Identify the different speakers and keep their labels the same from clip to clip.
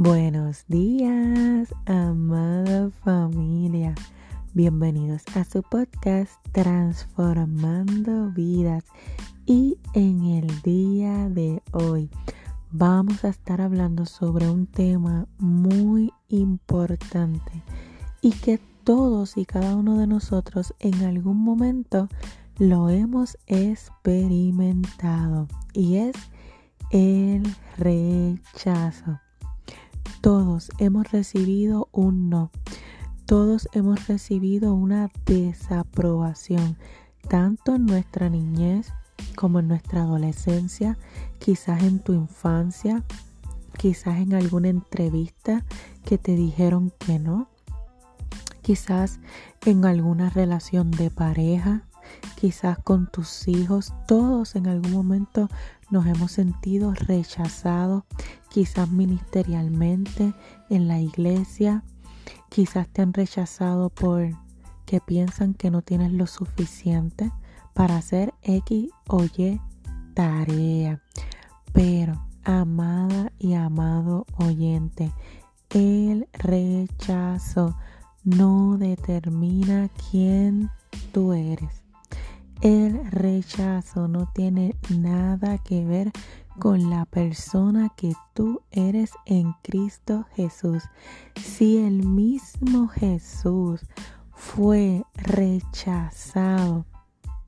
Speaker 1: Buenos días, amada familia. Bienvenidos a su podcast Transformando Vidas. Y en el día de hoy vamos a estar hablando sobre un tema muy importante y que todos y cada uno de nosotros en algún momento lo hemos experimentado y es el rechazo. Todos hemos recibido un no. Todos hemos recibido una desaprobación, tanto en nuestra niñez como en nuestra adolescencia, quizás en tu infancia, quizás en alguna entrevista que te dijeron que no, quizás en alguna relación de pareja, quizás con tus hijos, todos en algún momento nos hemos sentido rechazados, quizás ministerialmente, en la iglesia, quizás te han rechazado por que piensan que no tienes lo suficiente para hacer X o Y tarea. Pero, amada y amado oyente, el rechazo no determina quién tú eres. El rechazo no tiene nada que ver con la persona que tú eres en Cristo Jesús. Si el mismo Jesús fue rechazado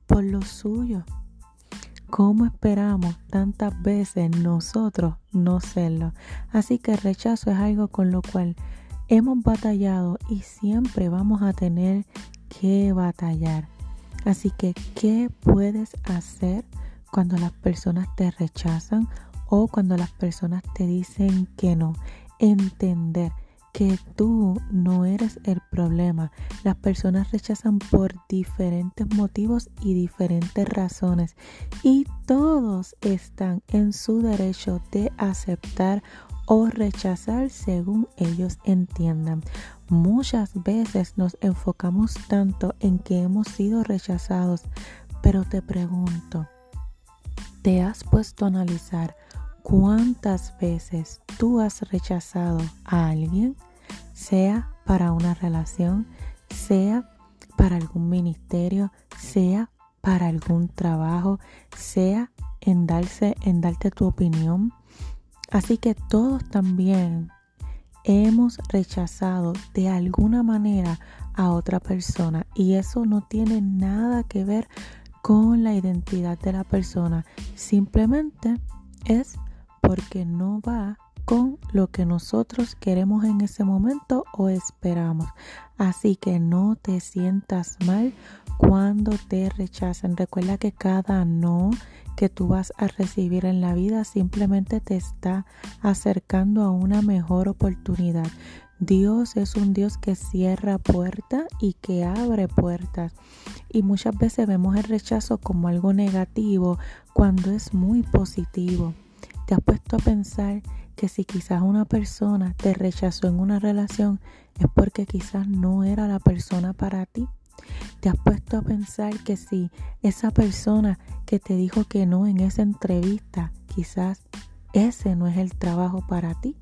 Speaker 1: por lo suyo, ¿cómo esperamos tantas veces nosotros no serlo? Así que el rechazo es algo con lo cual hemos batallado y siempre vamos a tener que batallar. Así que, ¿qué puedes hacer cuando las personas te rechazan o cuando las personas te dicen que no? Entender que tú no eres el problema. Las personas rechazan por diferentes motivos y diferentes razones y todos están en su derecho de aceptar o rechazar según ellos entiendan. Muchas veces nos enfocamos tanto en que hemos sido rechazados, pero te pregunto, ¿te has puesto a analizar cuántas veces tú has rechazado a alguien, sea para una relación, sea para algún ministerio, sea para algún trabajo, sea en darse en darte tu opinión? Así que todos también hemos rechazado de alguna manera a otra persona y eso no tiene nada que ver con la identidad de la persona. Simplemente es porque no va con lo que nosotros queremos en ese momento o esperamos. Así que no te sientas mal cuando te rechazan. Recuerda que cada no que tú vas a recibir en la vida simplemente te está acercando a una mejor oportunidad. Dios es un Dios que cierra puertas y que abre puertas. Y muchas veces vemos el rechazo como algo negativo cuando es muy positivo. ¿Te has puesto a pensar que si quizás una persona te rechazó en una relación es porque quizás no era la persona para ti? ¿Te has puesto a pensar que si esa persona que te dijo que no en esa entrevista, quizás ese no es el trabajo para ti?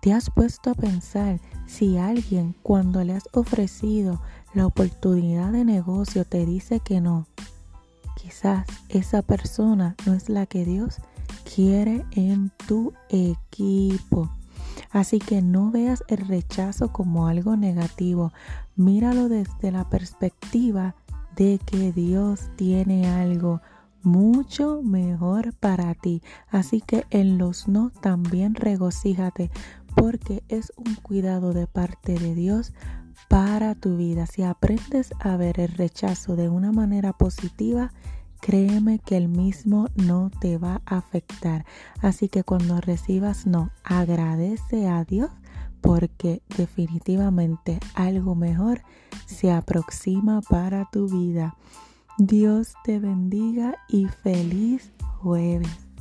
Speaker 1: ¿Te has puesto a pensar si alguien cuando le has ofrecido la oportunidad de negocio te dice que no? Quizás esa persona no es la que Dios quiere en tu equipo. Así que no veas el rechazo como algo negativo, míralo desde la perspectiva de que Dios tiene algo mucho mejor para ti. Así que en los no también regocíjate porque es un cuidado de parte de Dios para tu vida. Si aprendes a ver el rechazo de una manera positiva, créeme que el mismo no te va a afectar. Así que cuando recibas no, agradece a Dios porque definitivamente algo mejor se aproxima para tu vida. Dios te bendiga y feliz jueves.